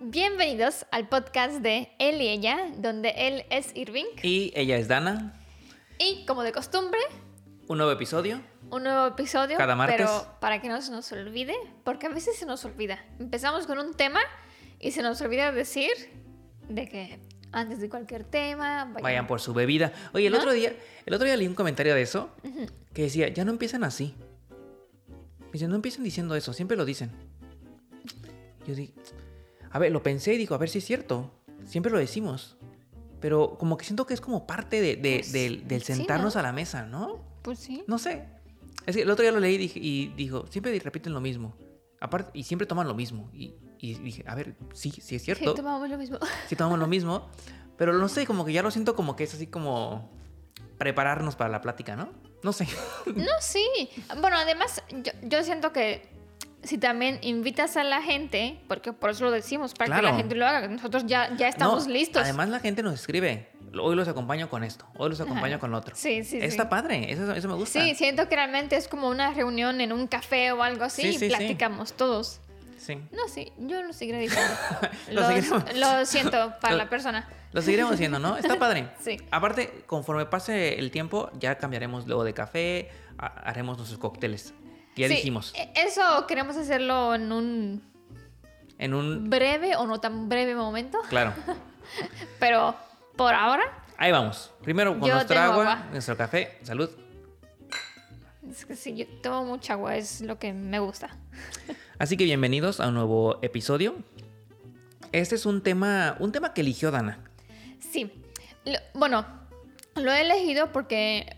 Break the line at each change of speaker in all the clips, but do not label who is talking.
Bienvenidos al podcast de Él y ella, donde él es Irving
Y ella es Dana.
y como de costumbre,
Un nuevo episodio.
un nuevo episodio,
Cada martes.
pero para que no se nos olvide, porque a veces se nos olvida. Empezamos con un tema y se nos olvida decir de que antes de cualquier tema vayan,
Vayan por su bebida. Oye, el
¿No?
otro día, el otro día leí un comentario de eso que decía, ya no empiezan así. Dice, no empiecen diciendo eso, siempre lo dicen. Yo dije, a ver, lo pensé y digo, a ver si es cierto. Siempre lo decimos. Pero como que siento que es como parte de, de-
Pues,
del, del
sí,
sentarnos
¿no?
a la mesa, ¿no?
Pues sí.
No sé. Es que el otro día lo leí y, dije- y dijo, siempre repiten lo mismo. Aparte, y siempre toman lo mismo. Y, y dije, a ver, sí, sí es
Sí,
cierto.
tomamos lo mismo.
sí tomamos lo mismo, pero no sé, como que ya lo siento como que es así como prepararnos para la plática, ¿no? No sé.
No, sí. Bueno, además, yo, yo siento que si también invitas a la gente, porque por eso lo decimos, para que la gente lo haga, nosotros ya, ya estamos
No,
listos.
Además la gente nos escribe, hoy los acompaño con esto, hoy los acompaño
Ajá.
con lo otro.
Sí, sí,
Está
sí.
padre, eso, eso me gusta.
Sí, siento que realmente es como una reunión en un café o algo así
Sí,
y
sí,
platicamos todos.
Sí.
No, sí, yo lo seguiré diciendo.
Lo
siento para
Lo-
la persona.
Lo seguiremos haciendo, ¿no? Está padre.
Sí.
Aparte, conforme pase el tiempo, ya cambiaremos luego de café, ha- haremos nuestros cócteles. Ya
Sí,
dijimos.
e- Eso queremos hacerlo en un
En un...
breve o no tan breve momento,
Claro.
pero por ahora
Ahí vamos. Primero con nuestra agua,
agua.
nuestro café. Salud.
es que sí, yo tomo mucha agua, es lo que me gusta.
Así que bienvenidos a un nuevo episodio. Este es un tema, un tema que eligió Dana.
Sí, Lo- bueno, lo he elegido porque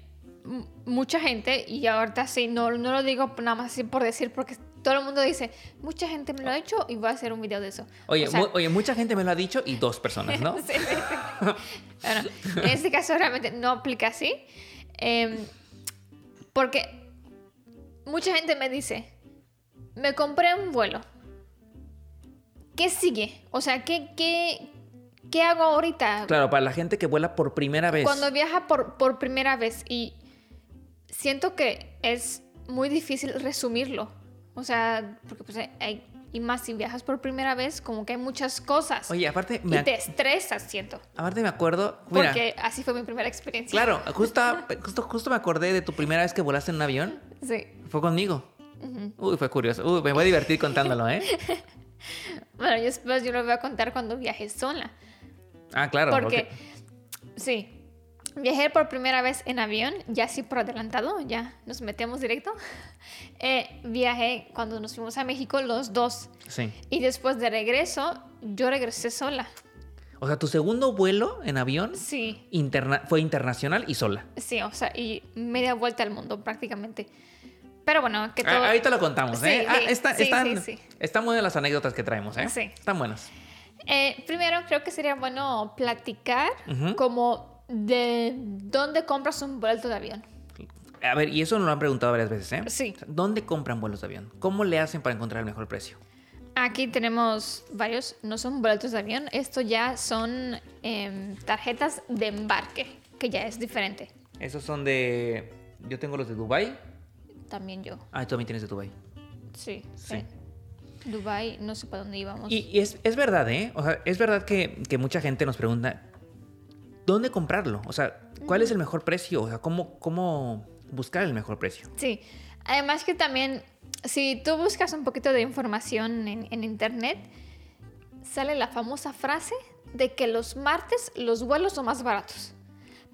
mucha gente, y ahorita sí, no, no lo digo nada más así por decir, porque todo el mundo dice, mucha gente me lo ha hecho y voy a hacer un video de eso.
Oye,
O sea,
mu- oye, mucha gente me lo ha dicho y dos personas, ¿no?
Sí, sí, sí. Bueno, en este caso realmente no aplica así. em, porque mucha gente me dice, me compré un vuelo. ¿Qué sigue? O sea, ¿qué, qué, qué hago ahorita?
Claro, para la gente que vuela por primera vez.
Cuando viaja por, por primera vez y siento que es muy difícil resumirlo. O sea, porque pues hay, y más si viajas por primera vez, como que hay muchas cosas.
Oye, aparte
y te estresas, siento.
aparte me acuerdo. Mira,
Porque así fue mi primera experiencia.
claro, justo, justo, justo me acordé de tu primera vez que volaste en un avión.
Sí.
Fue conmigo. Uy, fue curioso. Uy, me voy a divertir contándolo, ¿eh?
Bueno, y después yo lo voy a contar cuando viajé sola.
Ah, claro.
porque, sí, viajé por primera vez en avión, ya así por adelantado, ya nos metemos directo. Eh, viajé cuando nos fuimos a México los dos.
Sí.
Y después de regreso, yo regresé sola.
O sea, tu segundo vuelo en avión
Sí,
interna- fue internacional y sola.
sí, o sea, y media vuelta al mundo prácticamente. Pero bueno, que todo...
Ah, ahorita lo contamos,
Sí,
¿eh? Ah,
sí,
está-
sí,
están,
sí, sí.
están buenas las anécdotas que traemos, ¿eh?
Sí.
Están buenas.
Eh, primero, creo que sería bueno platicar
Ujú.
como de dónde compras un boleto de avión.
A ver, y eso nos lo han preguntado varias veces, ¿eh?
Sí.
¿Dónde compran vuelos de avión? ¿Cómo le hacen para encontrar el mejor precio?
Aquí tenemos varios, no son boletos de avión, esto ya son em, tarjetas de embarque, que ya es diferente.
Esos son de... Yo tengo los de Dubai.
También yo,
Ah, tú también tienes de Dubai.
sí.
Sí.
eh, Dubai, no sé para dónde íbamos.
Y, y es, es verdad, ¿eh? O sea, es verdad que, que mucha gente nos pregunta, ¿dónde comprarlo? O sea, ¿cuál es el mejor precio? O sea, ¿cómo, cómo buscar el mejor precio?
Sí, además que también, si tú buscas un poquito de información en, en internet, sale la famosa frase de que los martes los vuelos son más baratos.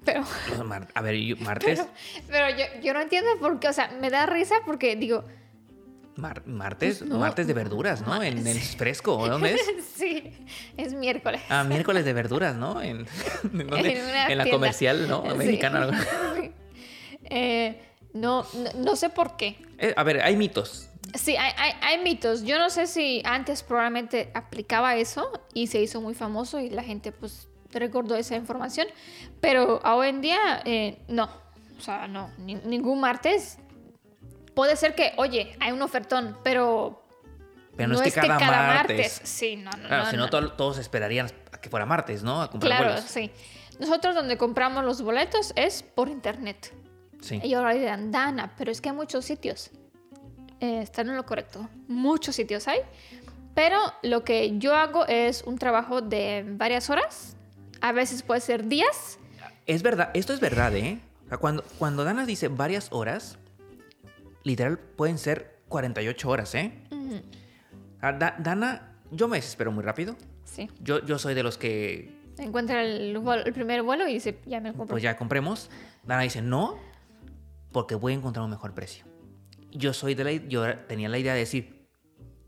Pero,
A ver, martes...
pero, pero yo, yo no entiendo por qué, o sea, me da risa porque digo,
mar- martes,
Pues no.
martes de verduras, ¿no? En el fresco, ¿o ¿dónde es?
sí, es miércoles.
Ah, miércoles de verduras, ¿no? ¿En, ¿en dónde?
En una
En la comercial, ¿no? Mexicana.
Eh, no, no, no sé por qué.
Eh, a ver, hay mitos.
Sí, hay, hay, hay mitos. Yo no sé si antes probablemente aplicaba eso y se hizo muy famoso y la gente pues recordó esa información, pero hoy en día eh, no. O sea, no, ni- ningún martes. Puede ser que, oye, hay un ofertón, pero...
Pero no, es que cada, martes.
Sí, no, no.
Claro,
no,
si no,
no.
to- todos esperarían a que fuera martes, ¿no? A comprar
Claro,
vuelos.
sí. Nosotros donde compramos los boletos es por internet.
Sí.
Y ahora dirán, Dana, pero es que hay muchos sitios. Eh, están en lo correcto. Muchos sitios hay. Pero lo que yo hago es un trabajo de varias horas. A veces puede ser días.
Es verdad, esto es verdad, ¿eh? Cuando, cuando Dana dice varias horas, literal pueden ser 48 horas, ¿eh?
Ujú,
Ah, Da- Dana, yo me desespero muy rápido.
Sí.
Yo, yo soy de los que,
Encuentra el, el primer vuelo y dice, ya me lo compro.
pues ya compremos. Dana dice, no, porque voy a encontrar un mejor precio. Yo soy de la, yo tenía la idea de decir,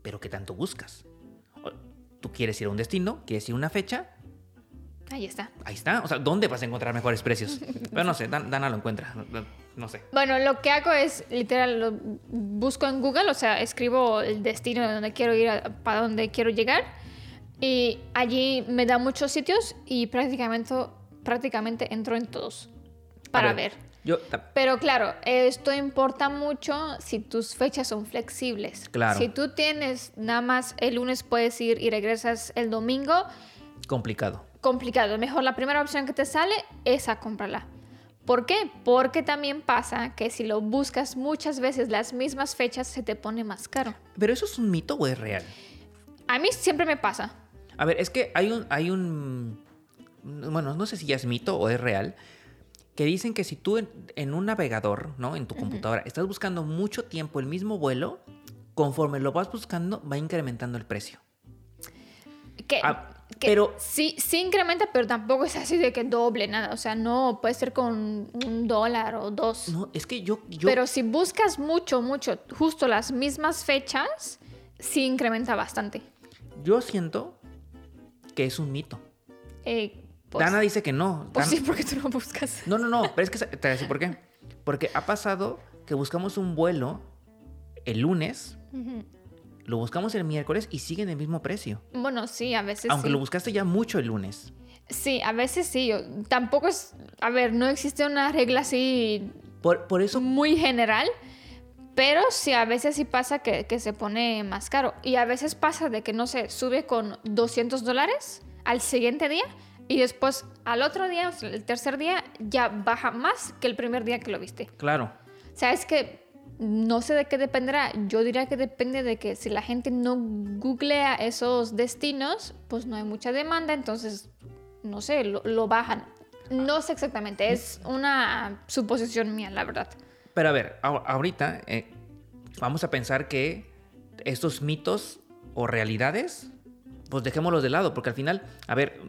pero ¿qué tanto buscas? Tú quieres ir a un destino, quieres ir a una fecha,
Ahí está.
ahí está. O sea, ¿dónde vas a encontrar mejores precios? Pero no sé, Dan- Dana lo encuentra. No, sé.
Bueno, lo que hago es literal, lo busco en Google, o sea, escribo el destino de donde quiero ir, a- para donde quiero llegar. Y allí me da muchos sitios y prácticamente, prácticamente entro en todos para
A
ver.
Yo,
Pero claro, esto importa mucho si tus fechas son flexibles.
Claro.
Si tú tienes nada más el lunes puedes ir y regresas el domingo,
complicado.
complicado. Mejor la primera opción que te sale, esa cómprala. ¿Por qué? Porque también pasa que si lo buscas muchas veces las mismas fechas se te pone más caro.
¿Pero eso es un mito o es real?
A mí siempre me pasa.
A ver, es que hay un, hay un, bueno, no sé si ya es mito o es real, que dicen que si tú en, en un navegador, ¿no? En tu computadora, estás buscando mucho tiempo el mismo vuelo, conforme lo vas buscando, va incrementando el precio.
Que,
Ah,
que
pero-
sí, sí incrementa, pero tampoco es así de que doble nada. O sea, no puede ser con un dólar o dos.
No, es que yo, yo,
Pero si buscas mucho, mucho, justo las mismas fechas, sí incrementa bastante.
yo siento que es un mito.
Eh, pues,
Dana dice que no.
pues
Dan-
sí, porque tú no buscas.
No, no, no, pero es que te voy a decir por qué. Porque ha pasado que buscamos un vuelo el lunes,
Ujú.
Lo buscamos el miércoles y sigue en el mismo precio.
Bueno, sí, a veces
Aunque
sí.
lo buscaste ya mucho el lunes.
Sí, a veces sí. yo- tampoco es. A ver, no existe una regla así
Por, por eso,
muy general. Pero sí, a veces sí pasa que, que se pone más caro. Y a veces pasa de que, no sé, sube con 200 dólares al siguiente día. Y después al otro día, o sea, el tercer día, ya baja más que el primer día que lo viste.
claro.
O sea, es que no sé de qué dependerá. Yo diría que depende de que si la gente no googlea esos destinos, pues no hay mucha demanda, entonces, no sé, lo, lo bajan. No sé exactamente, es una suposición mía, la verdad.
Pero a ver, ahorita eh, vamos a pensar que estos mitos o realidades, pues dejémoslos de lado, porque al final, a ver,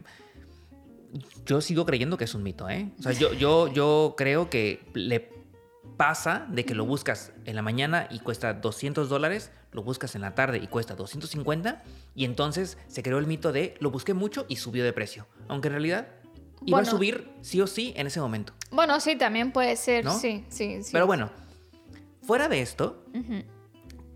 yo sigo creyendo que es un mito, ¿eh? O sea, yo, yo, yo creo que le pasa de que lo buscas en la mañana y cuesta 200 dólares, lo buscas en la tarde y cuesta 250, y entonces se creó el mito de lo busqué mucho y subió de precio, aunque en realidad iba
Bueno.
a subir sí o sí en ese momento.
Bueno, sí, también puede ser,
¿No?
sí, sí, sí.
Pero bueno, fuera de esto,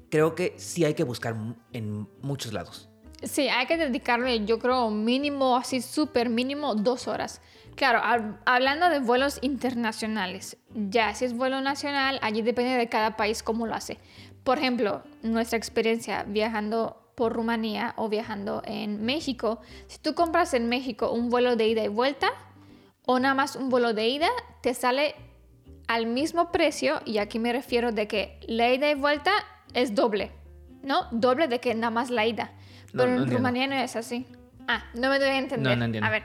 creo que sí hay que buscar en muchos lados.
Sí, hay que dedicarle, yo creo, mínimo, así súper mínimo, dos horas. Claro, hab- hablando de vuelos internacionales, ya si es vuelo nacional, allí depende de cada país cómo lo hace. Por ejemplo, nuestra experiencia viajando por Rumanía o viajando en México, si tú compras en México un vuelo de ida y vuelta o nada más un vuelo de ida, te sale al mismo precio y aquí me refiero de que la ida y vuelta es doble, ¿no? Doble de que nada más la ida.
No,
Pero
no
en
entiendo.
Rumanía no es así. Ah, no me doy a entender.
No, no entiendo.
A ver,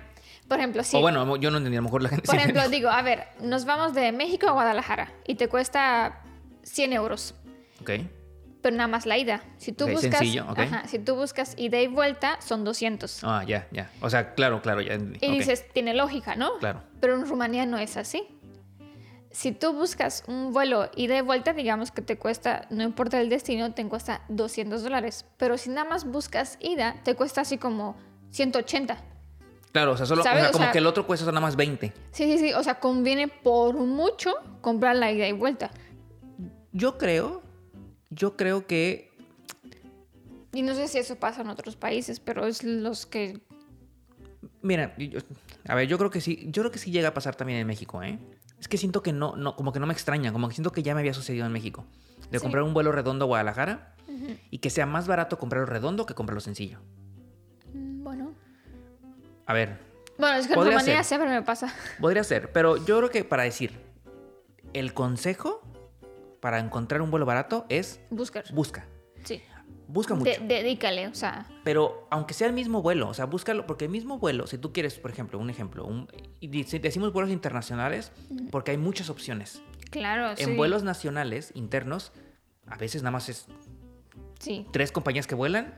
por ejemplo, si...
O bueno, yo no entendí, a lo mejor la gente
Por ejemplo, digo, a ver, nos vamos de México a Guadalajara y te cuesta 100 euros,
Ok,
pero nada más la ida. Si tú
Ok,
buscas,
sencillo, ok.
ajá, si tú buscas ida y vuelta, son 200.
ah, ya, ya. O sea, claro, claro, ya.
Y
Ok,
dices, tiene lógica, ¿no?
Claro.
Pero en Rumanía no es así. Si tú buscas un vuelo ida y vuelta, digamos que te cuesta, no importa el destino, te cuesta 200 dólares. Pero si nada más buscas ida, te cuesta así como 180.
Claro, o sea, solo, o sea,
O
como
sea-
que el otro cuesta nada más 20.
Sí, sí, sí. O sea, conviene por mucho comprar la ida y vuelta.
Yo creo, yo creo que,
Y no sé si eso pasa en otros países, pero es los que...
mira, yo- a ver, yo creo que sí, yo creo que sí llega a pasar también en México, ¿eh? Es que siento que no, no, como que no me extraña, como que siento que ya me había sucedido en México. De
Sí.
comprar un vuelo redondo a Guadalajara y que sea más barato comprarlo redondo que comprarlo sencillo.
Mm, Bueno.
A ver,
Bueno, es que en Rumanía siempre me pasa.
Podría ser, pero yo creo que para decir, el consejo para encontrar un vuelo barato es
Buscar.
busca.
Sí.
busca mucho.
De- dedícale, o sea,
Pero aunque sea el mismo vuelo, o sea, búscalo, porque el mismo vuelo, si tú quieres, por ejemplo, un ejemplo, un, decimos vuelos internacionales porque hay muchas opciones.
claro, sí.
En vuelos nacionales, internos, a veces nada más es
Sí,
tres compañías que vuelan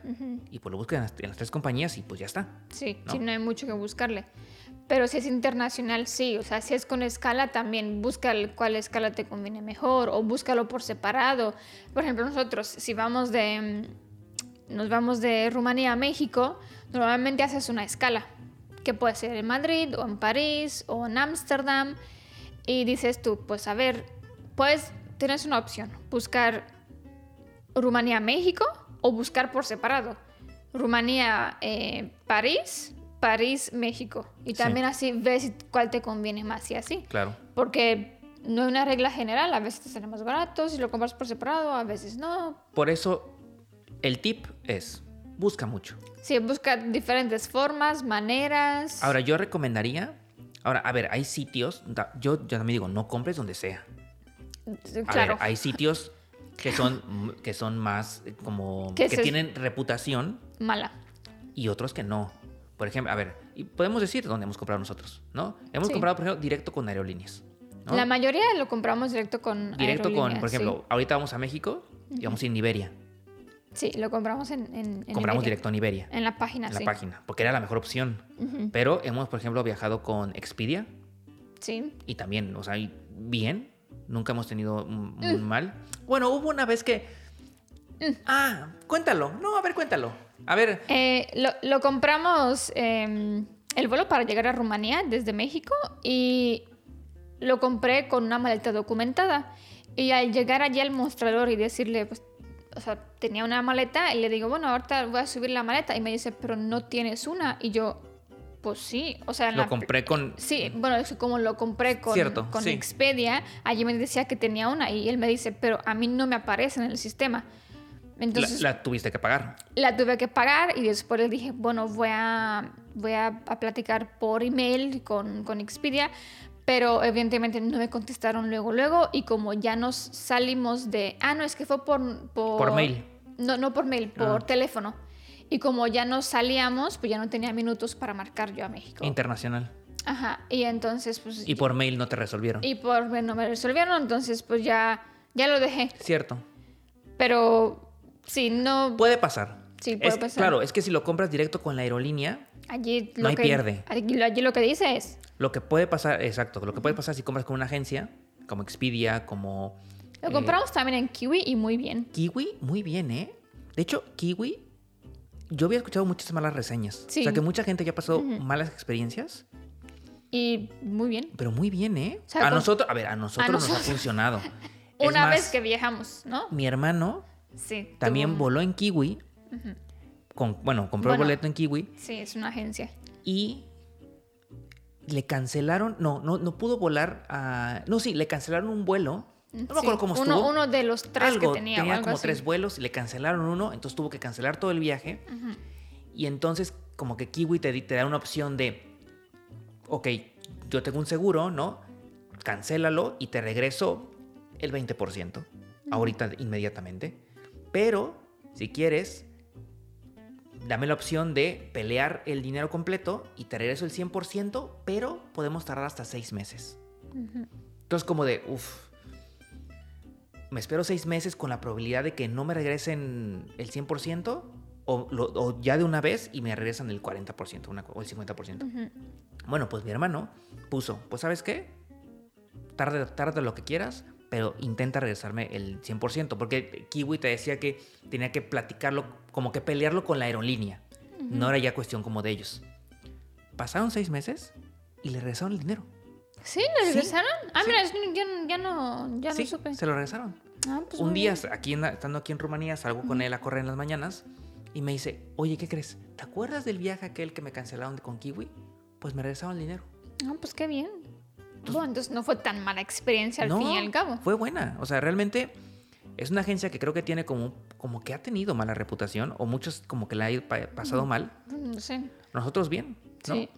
y pues lo buscan en las, en las tres compañías y pues ya está.
sí,
¿no?
sí, no hay mucho que buscarle. Pero si es internacional, sí, o sea, si es con escala, también busca cuál escala te conviene mejor o búscalo por separado. Por ejemplo, nosotros, si vamos de, mm, nos vamos de Rumanía a México, normalmente haces una escala, que puede ser en Madrid o en París o en Ámsterdam, y dices tú, pues a ver, puedes, tienes una opción, buscar Rumanía-México o buscar por separado. Rumanía-París, París-México. Y
Sí.
también así ves cuál te conviene más y así.
Claro.
Porque no hay una regla general, a veces te sale más barato si lo compras por separado, a veces no.
Por eso, el tip es, busca mucho.
Sí, busca diferentes formas, maneras.
Ahora, yo recomendaría, ahora, a ver, hay sitios, yo, yo también digo, no compres donde sea. A
claro.
ver, hay sitios que son, que son más eh, como,
Que
tienen reputación
Mala.
y otros que no. Por ejemplo, a ver, y podemos decir dónde hemos comprado nosotros, ¿no? Hemos
Sí.
comprado, por ejemplo, directo con aerolíneas. ¿no?
La mayoría lo compramos directo con
Directo con, por
sí.
ejemplo, ahorita vamos a México y vamos a ir en Iberia.
Sí, lo compramos en, en, en
Compramos
Iberia.
directo en Iberia,
En la página,
en la página, porque era la mejor opción. Pero hemos, por ejemplo, viajado con Expedia
Sí.
y también, o sea, bien. Nunca hemos tenido un,
Mm.
un mal. Bueno, hubo una vez que... Ah, cuéntalo. No, a ver, cuéntalo. A ver,
Eh, lo, lo compramos eh, el vuelo para llegar a Rumanía desde México y lo compré con una maleta documentada. Y al llegar allí al mostrador y decirle, pues, o sea, tenía una maleta y le digo, bueno, ahorita voy a subir la maleta. Y me dice, pero no tienes una. Y yo, pues sí, o sea, en
lo
la-
compré con...
Sí, bueno, eso como lo compré con,
Cierto,
con
sí.
Expedia, allí me decía que tenía una y él me dice, pero a mí no me aparece en el sistema.
La,
Entonces
la tuviste que pagar.
la tuve que pagar y después le dije, bueno, voy a, voy a, a platicar por email con, con Expedia, pero evidentemente no me contestaron luego, luego y como ya nos salimos de... Ah, no, es que fue por... Por,
Por mail.
No, no por mail, por
Ah.
teléfono. Y como ya nos salíamos, pues ya no tenía minutos para marcar yo a México.
Internacional.
Ajá, y entonces pues...
Y por mail no te resolvieron.
y por no me resolvieron, entonces pues ya, ya lo dejé.
Cierto.
Pero sí, no...
Puede pasar.
Sí, puede
Es-
pasar.
Claro, es que si lo compras directo con la aerolínea,
Allí
No
lo
hay
que,
pierde.
Allí, allí lo que dice es...
lo que puede pasar, exacto, lo que puede pasar si compras con una agencia, como Expedia, como...
Lo
eh,
compramos también en Kiwi y muy bien.
Kiwi, muy bien, ¿eh? De hecho, Kiwi, yo había escuchado muchas malas reseñas.
Sí.
O sea, que mucha gente ya pasado
Ujú.
malas experiencias,
Y muy bien.
pero muy bien, ¿eh?
O sea,
a
con-
nosotros, a ver, a nosotros nos
nosotros.
ha funcionado.
Una
más,
vez que viajamos, ¿no?
Mi hermano
Sí.
también
tuvo-
voló en Kiwi, con, bueno, compró
Bueno.
el boleto en Kiwi
Sí, es una agencia.
y le cancelaron, no, no, no pudo volar a... No, sí, le cancelaron un vuelo. No me acuerdo cómo
uno,
estuvo.
Uno de los tres
algo,
que tenía. algo
como
así.
tres vuelos le cancelaron uno, entonces tuvo que cancelar todo el viaje. Y entonces como que Kiwi te, da una opción de, ok, yo tengo un seguro, ¿no? Cancélalo y te regreso el 20%, ahorita inmediatamente. Pero si quieres, dame la opción de pelear el dinero completo y te regreso el 100%, pero podemos tardar hasta seis meses. Entonces como de, uff, me espero seis meses con la probabilidad de que no me regresen el 100% o, lo- o ya de una vez y me regresan el 40% una o el 50%.
Ujú.
Bueno, pues mi hermano puso, pues sabes qué, tarde, tarde lo que quieras, pero intenta regresarme el 100%, porque Kiwi te decía que tenía que platicarlo, como que pelearlo con la aerolínea. No era ya cuestión como de ellos. Pasaron seis meses y le regresaron el dinero.
¿Sí? ¿Le
Sí,
regresaron? Ah,
sí.
mira, es- ya, ya no, ya
sí,
no supe.
se lo regresaron.
Ah, pues
un día, aquí en la- estando aquí en Rumanía, salgo con él a correr en las mañanas y me dice, oye, ¿qué crees? ¿Te acuerdas del viaje aquel que me cancelaron con Kiwi? Pues me regresaron el dinero.
Ah, pues qué bien. Bueno, entonces no fue tan mala experiencia al
no,
fin y al cabo.
fue buena. O sea, realmente es una agencia que creo que tiene como, como que ha tenido mala reputación o muchos como que la ha pa- pasado mal.
No sé.
Nosotros bien, ¿no?
Sí.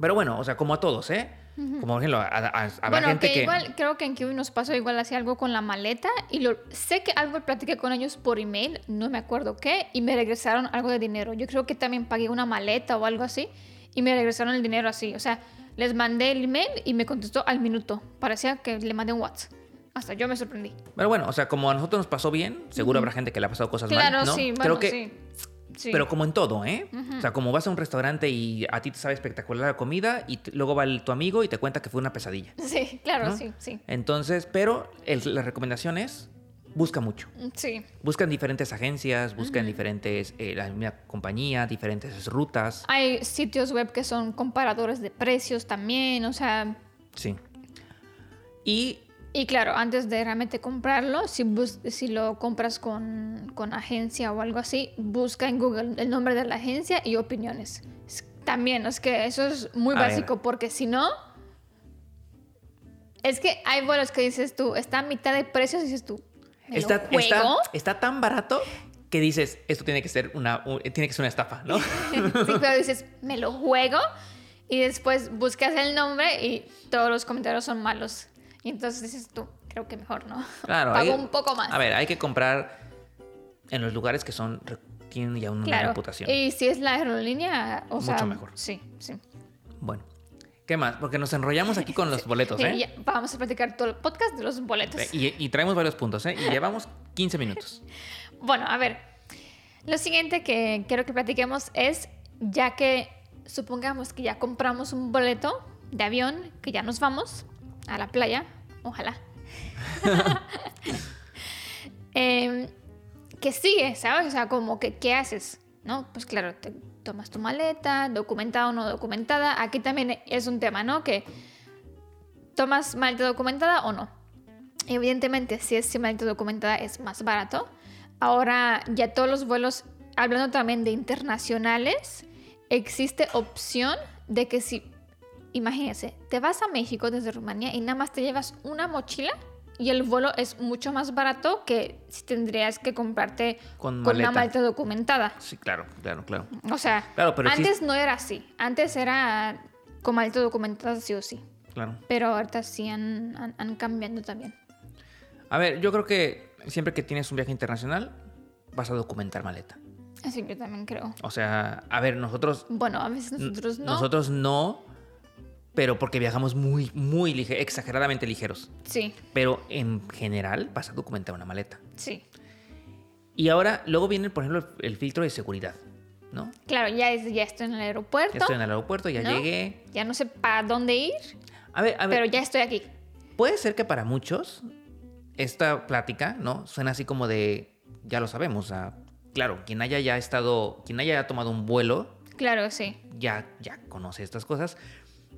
Pero bueno, o sea, como a todos, ¿eh? Como por ejemplo, a- a- habrá
Bueno,
gente
que,
que...
igual, creo que en Kiwi nos pasó igual así algo con la maleta y lo, sé que algo platiqué con ellos por email, no me acuerdo qué, y me regresaron algo de dinero. Yo creo que también pagué una maleta o algo así y me regresaron el dinero así. O sea, les mandé el email y me contestó al minuto. Parecía que le mandé un WhatsApp. Hasta yo me sorprendí.
Pero bueno, o sea, como a nosotros nos pasó bien, seguro habrá gente que le ha pasado cosas
Claro,
mal, ¿no?
sí, bueno,
Creo que,
sí. Sí.
Pero como en todo, ¿eh? O sea, como vas a un restaurante y a ti te sabe espectacular la comida y luego va el- tu amigo y te cuenta que fue una pesadilla.
Sí, claro,
¿no?
sí, sí.
Entonces, pero el- la recomendación es, busca mucho.
Sí,
Busca en diferentes agencias, busca en diferentes, eh, la misma compañía, diferentes rutas.
hay sitios web que son comparadores de precios también, o sea,
Sí. Y
Y claro, antes de realmente comprarlo, si, bus- si lo compras con, con agencia o algo así, busca en Google el nombre de la agencia y opiniones. Es- También, es que eso es muy
A ver.
básico porque si no... Es que hay vuelos que dices tú, está a mitad de precios dices tú, ¿me
está,
lo juego?
está, está tan barato que dices, esto tiene que ser una, un- tiene que ser una estafa, ¿no?
sí, pero dices, me lo juego y después buscas el nombre y todos los comentarios son malos. Y entonces dices tú, creo que mejor no.
Claro.
Pago
hay-
un poco más.
A ver, hay que comprar en los lugares que son tienen ya una
claro.
reputación.
Y si es la aerolínea, o
Mucho
sea,
mejor.
Sí, sí.
Bueno. ¿Qué más? Porque nos enrollamos aquí con los boletos, ¿eh?
ya vamos a platicar todo el podcast de los boletos.
Y, y traemos varios puntos, ¿eh? Y llevamos 15 minutos.
Bueno, a ver. Lo siguiente que quiero que platiquemos es, ya que supongamos que ya compramos un boleto de avión, que ya nos vamos a la playa, ojalá. Em, que sigue, ¿sabes? O sea, como que, ¿qué haces? ¿No? Pues claro, tomas tu maleta, documentada o no documentada. Aquí también es un tema, ¿no? Que tomas maleta documentada o no. Evidentemente, si es maleta documentada es más barato. Ahora ya todos los vuelos, hablando también de internacionales, existe opción de que si, imagínense, te vas a México desde Rumanía y nada más te llevas una mochila y el vuelo es mucho más barato que si tendrías que comprarte
Con
con, una maleta documentada.
Sí, claro, claro, claro.
O sea,
Claro, pero
antes no era así. Antes era con maleta documentada sí o sí.
Claro.
Pero ahorita sí han, han, han cambiando también.
A ver, yo creo que siempre que tienes un viaje internacional, vas a documentar maleta.
Así yo también creo.
O sea, a ver, nosotros
Bueno, a veces nosotros no.
Nosotros no, pero porque viajamos muy, muy lige- exageradamente ligeros.
Sí,
Pero en general vas a documentar una maleta.
sí.
Y ahora, luego viene, por ejemplo, el, filtro de seguridad, ¿no?
Claro, ya, es, ya estoy en el aeropuerto.
Ya estoy en el aeropuerto, ya
¿no?
llegué.
Ya no sé para dónde ir,
A ver, a ver,
pero ya estoy aquí.
puede ser que para muchos esta plática, ¿no? Suena así como de, ya lo sabemos, claro, quien haya ya estado, quien haya ya tomado un vuelo,
Claro, sí.
ya, ya conoce estas cosas.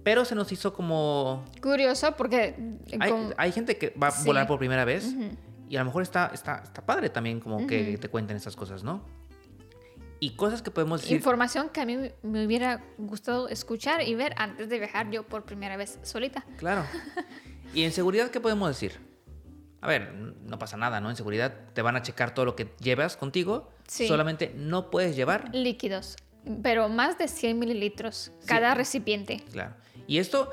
Pero se nos hizo como
Curioso porque...
Hay,
con-
hay gente que va a
Sí.
volar por primera vez
Ujú.
y a lo mejor está, está, está padre también como que
Ujú.
te cuenten estas cosas, ¿no? Y cosas que podemos decir...
Información que a mí me hubiera gustado escuchar y ver antes de viajar yo por primera vez solita.
Claro. Y en seguridad, ¿qué podemos decir? A ver, no pasa nada, ¿no? En seguridad te van a checar todo lo que llevas contigo.
Sí.
Solamente no puedes llevar.
Líquidos, pero más de 100 mililitros cada recipiente.
Claro. Y esto,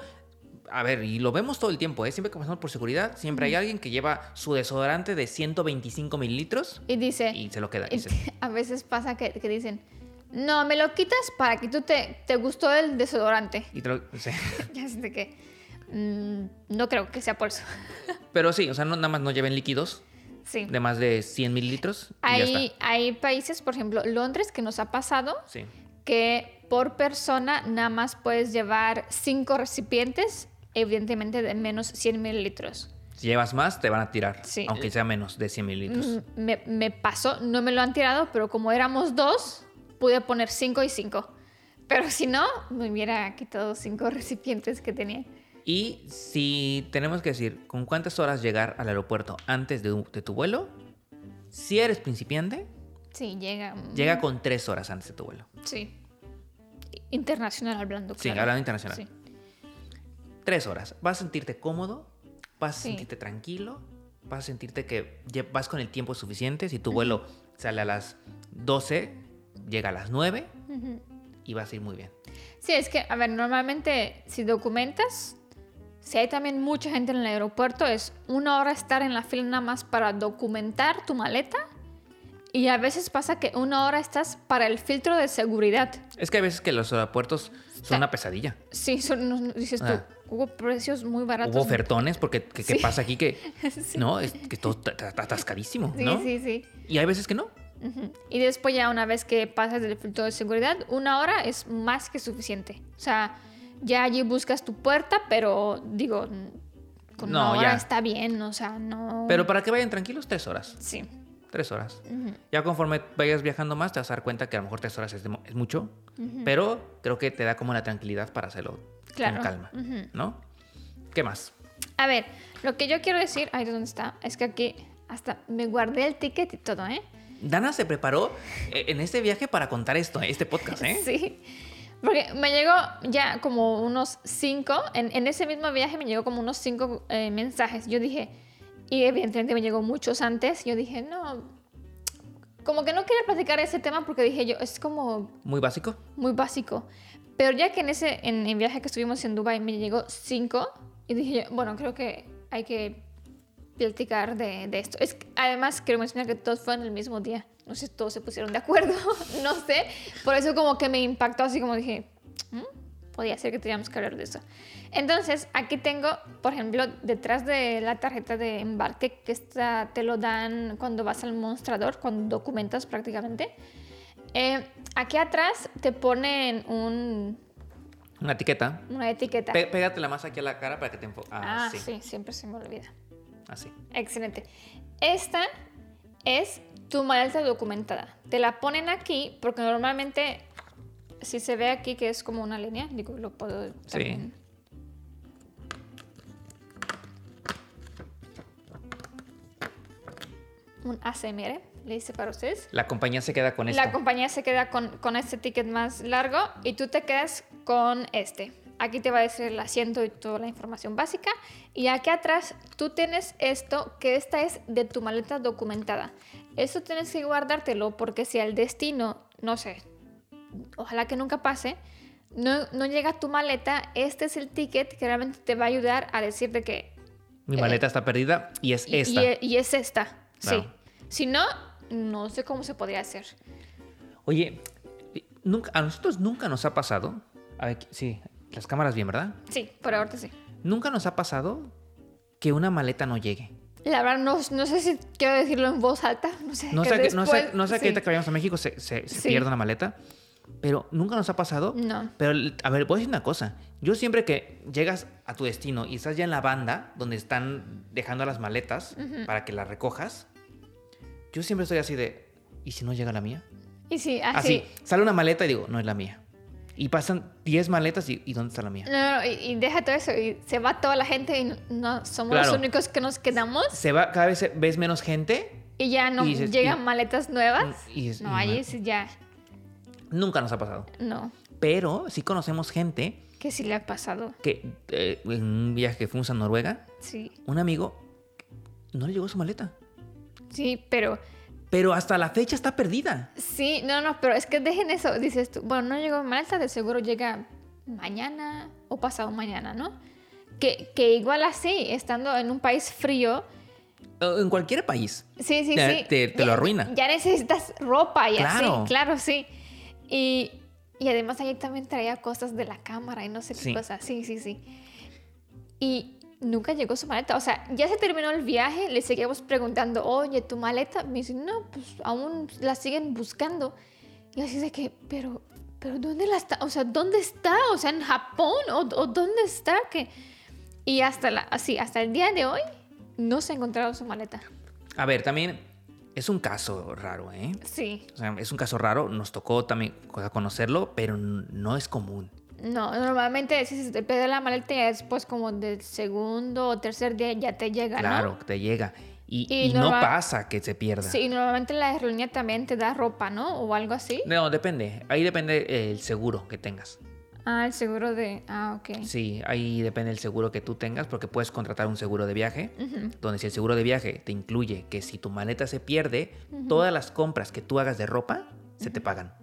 a ver, y lo vemos todo el tiempo, ¿eh? Siempre que pasamos por seguridad, siempre hay alguien que lleva su desodorante de 125 mililitros
Y dice...
y se lo queda.
y
se-
a veces pasa que, que dicen... No, me lo quitas para que tú te, te gustó el desodorante.
y te lo- sí.
Ya sé que... mm, no creo que sea por eso.
Pero sí, o sea, no, nada más no lleven líquidos
Sí.
de más de 100 mililitros y ya
Hay,
está.
hay países, por ejemplo, Londres, que nos ha pasado
Sí.
Que por persona nada más puedes llevar cinco recipientes, evidentemente de menos 100 mililitros.
Si llevas más, te van a tirar,
Sí.
aunque sea menos de 100 mililitros.
Mm, Me, me pasó, no me lo han tirado, pero como éramos dos, pude poner cinco y cinco. Pero si no, me hubiera quitado cinco recipientes que tenía.
Y si tenemos que decir con cuántas horas llegar al aeropuerto antes de, de tu vuelo, si eres principiante,
Sí, llega. mm,
llega con tres horas antes de tu vuelo.
Sí. Internacional hablando.
Sí,
claro.
hablando internacional.
Sí.
Tres horas. Vas a sentirte cómodo, vas a
Sí.
sentirte tranquilo, vas a sentirte que vas con el tiempo suficiente. Si tu vuelo sale a las 12, llega a las 9
Ujú.
y vas a ir muy bien.
Sí, es que, a ver, normalmente si documentas, si hay también mucha gente en el aeropuerto, es una hora estar en la fila nada más para documentar tu maleta. Y a veces pasa que una hora estás para el filtro de seguridad.
Es que hay veces que los aeropuertos son una pesadilla.
Sí, son, no- dices tú,
Ah.
hubo precios muy baratos.
Hubo ofertones, porque ¿qué,
Sí.
pasa aquí? Que
Sí.
no, es que todo está está atascadísimo,
Sí,
¿no?
sí, sí.
Y hay veces que no.
Ujú. Y después ya una vez que pasas del filtro de seguridad, una hora es más que suficiente. O sea, ya allí buscas tu puerta, pero digo, con
No,
una hora
ya.
está bien, o sea, no...
Pero para que vayan tranquilos, tres horas.
Sí.
Tres horas. Ya conforme vayas viajando más, te vas a dar cuenta que a lo mejor tres horas es, mucho. Pero creo que te da como la tranquilidad para hacerlo
Claro.
con calma. ¿No? ¿Qué más?
A ver, lo que yo quiero decir, ahí dónde está, es que aquí hasta me guardé el ticket y todo, ¿eh?
Dana se preparó eh, en este viaje para contar esto, este podcast, ¿eh?
Sí. Porque me llegó ya como unos cinco, en, en ese mismo viaje me llegó como unos cinco eh, mensajes. Yo dije, y evidentemente me llegó muchos antes, yo dije, no, como que no quería platicar ese tema porque dije yo, es como
Muy básico.
muy básico. Pero ya que en ese en el viaje que estuvimos en Dubai me llegó cinco y dije, yo, bueno, creo que hay que platicar de, de esto. Es que, además, quiero mencionar que todos fueron el mismo día. No sé todos se pusieron de acuerdo, no sé. Por eso como que me impactó así como dije, "¿Mm? Podía ser que teníamos que hablar de eso. Entonces, aquí tengo, por ejemplo, detrás de la tarjeta de embarque, que esta te lo dan cuando vas al mostrador, cuando documentas prácticamente. Eh, aquí atrás te ponen un,
Una etiqueta.
una etiqueta.
Pe- pégatela más aquí a la cara para que te enfoque.
ah,
Ah, sí.
sí, siempre se me olvida.
Así.
Excelente. Esta es tu maleta documentada. Te la ponen aquí porque normalmente, si se ve aquí que es como una línea, digo, lo puedo
Sí.
también- Un ACMR, le hice para ustedes.
La compañía se queda con esto.
La compañía se queda con, con este ticket más largo y tú te quedas con este. Aquí te va a decir el asiento y toda la información básica. Y aquí atrás tú tienes esto, que esta es de tu maleta documentada. Esto tienes que guardártelo porque si al destino, no sé, ojalá que nunca pase, no, no llega tu maleta, este es el ticket que realmente te va a ayudar a decirte que
Mi maleta está perdida y es
y,
esta.
y- y es esta. Sí. Si no, no sé cómo se podría hacer.
Oye, nunca, a nosotros nunca nos ha pasado. A ver, sí, las cámaras bien, ¿verdad?
Sí, por ahorita sí.
Nunca nos ha pasado que una maleta no llegue.
La verdad, no, no sé si quiero decirlo en voz alta. No sé.
No
que
sé, que- no sé,
después-
no sé que
sí.
ahorita que vayamos a México se, se, se
Sí.
pierda una maleta, pero nunca nos ha pasado.
No.
Pero, a ver, voy a decir una cosa. Yo siempre que llegas a tu destino y estás ya en la banda donde están dejando las maletas para que las recojas, yo siempre estoy así de, ¿y si no llega la mía?
Y sí,
Así,
así.
sale una maleta y digo, no es la mía. Y pasan 10 maletas y, ¿y dónde está la mía?
No, no, y, y deja todo eso. Y se va toda la gente y no, no- somos
Claro.
los únicos que nos quedamos.
Se va, cada vez ves menos gente
Y ya no
dices,
llegan maletas nuevas.
y es-
no,
ma-
sí ya.
Nunca nos ha pasado.
No.
Pero sí conocemos gente
Que sí le ha pasado.
que eh, en un viaje que fuimos a Noruega,
Sí.
un amigo no le llegó su maleta.
Sí, pero.
Pero hasta la fecha está perdida.
Sí, no, no, pero es que dejen eso. Dices tú, bueno, no llegó maleta, de seguro llega mañana o pasado mañana, ¿no? Que, que igual así, estando en un país frío,
En cualquier país.
Sí, sí,
Te-
sí.
te- te
Ya-
lo arruina.
Ya necesitas ropa y
Claro.
así, claro, sí. Y, y además ahí también traía cosas de la cámara y no sé qué
Sí.
cosas. Sí, sí, sí. Y nunca llegó su maleta. O sea, ya se terminó el viaje, le seguíamos preguntando, oye, ¿tu maleta? Me dice, no, pues aún la siguen buscando. Y así de que, pero, pero ¿dónde la está? O sea, ¿dónde está? O sea, ¿en Japón? ¿O, o dónde está? que Y hasta, la, así, hasta el día de hoy no se ha encontrado su maleta.
A ver, también es un caso raro, ¿eh?
Sí.
O sea, es un caso raro. Nos tocó también conocerlo, pero no es común.
No, normalmente si se te pierde la maleta ya después como del segundo o tercer día ya te llega, ¿no?
Claro, te llega. Y,
Y
y no pasa que se pierda.
Sí, y normalmente la aerolínea también te da ropa, ¿no? O algo así.
No, depende. Ahí depende el seguro que tengas.
Ah, el seguro de... Ah, ok.
Sí, ahí depende el seguro que tú tengas, porque puedes contratar un seguro de viaje, donde si el seguro de viaje te incluye que si tu maleta se pierde, todas las compras que tú hagas de ropa se te pagan,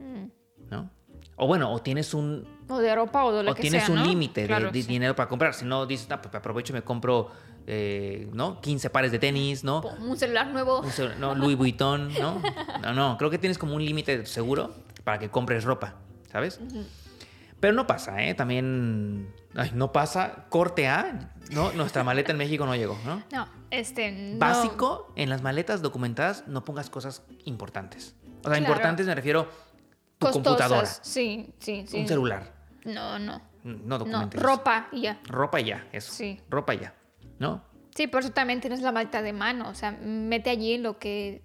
Mm.
¿no? O bueno, o tienes un
O de ropa o de lo
o
que
tienes
sea,
un
¿no?
límite de,
Claro,
de
sí.
dinero para comprar. Si no, dices, "Ah, pues aprovecho y me compro, eh, ¿no? 15 pares de tenis, ¿no?
Un celular nuevo.
Un cel- no, Louis Vuitton, ¿no? No, no, creo que tienes como un límite seguro para que compres ropa, ¿sabes? Pero no pasa, ¿eh? También, ay, no pasa. Corte A, ¿no? Nuestra maleta en México no llegó, ¿no?
No, este. no.
Básico, en las maletas documentadas no pongas cosas importantes. O sea,
Claro.
importantes me refiero tu
Costosas.
computadora,
Sí, sí, sí.
un celular,
No, no.
no
No,
documentes.
ropa y ya.
Ropa y ya, eso.
Sí.
Ropa y ya, ¿no?
Sí, por eso también tienes la maleta de mano. O sea, mete allí lo que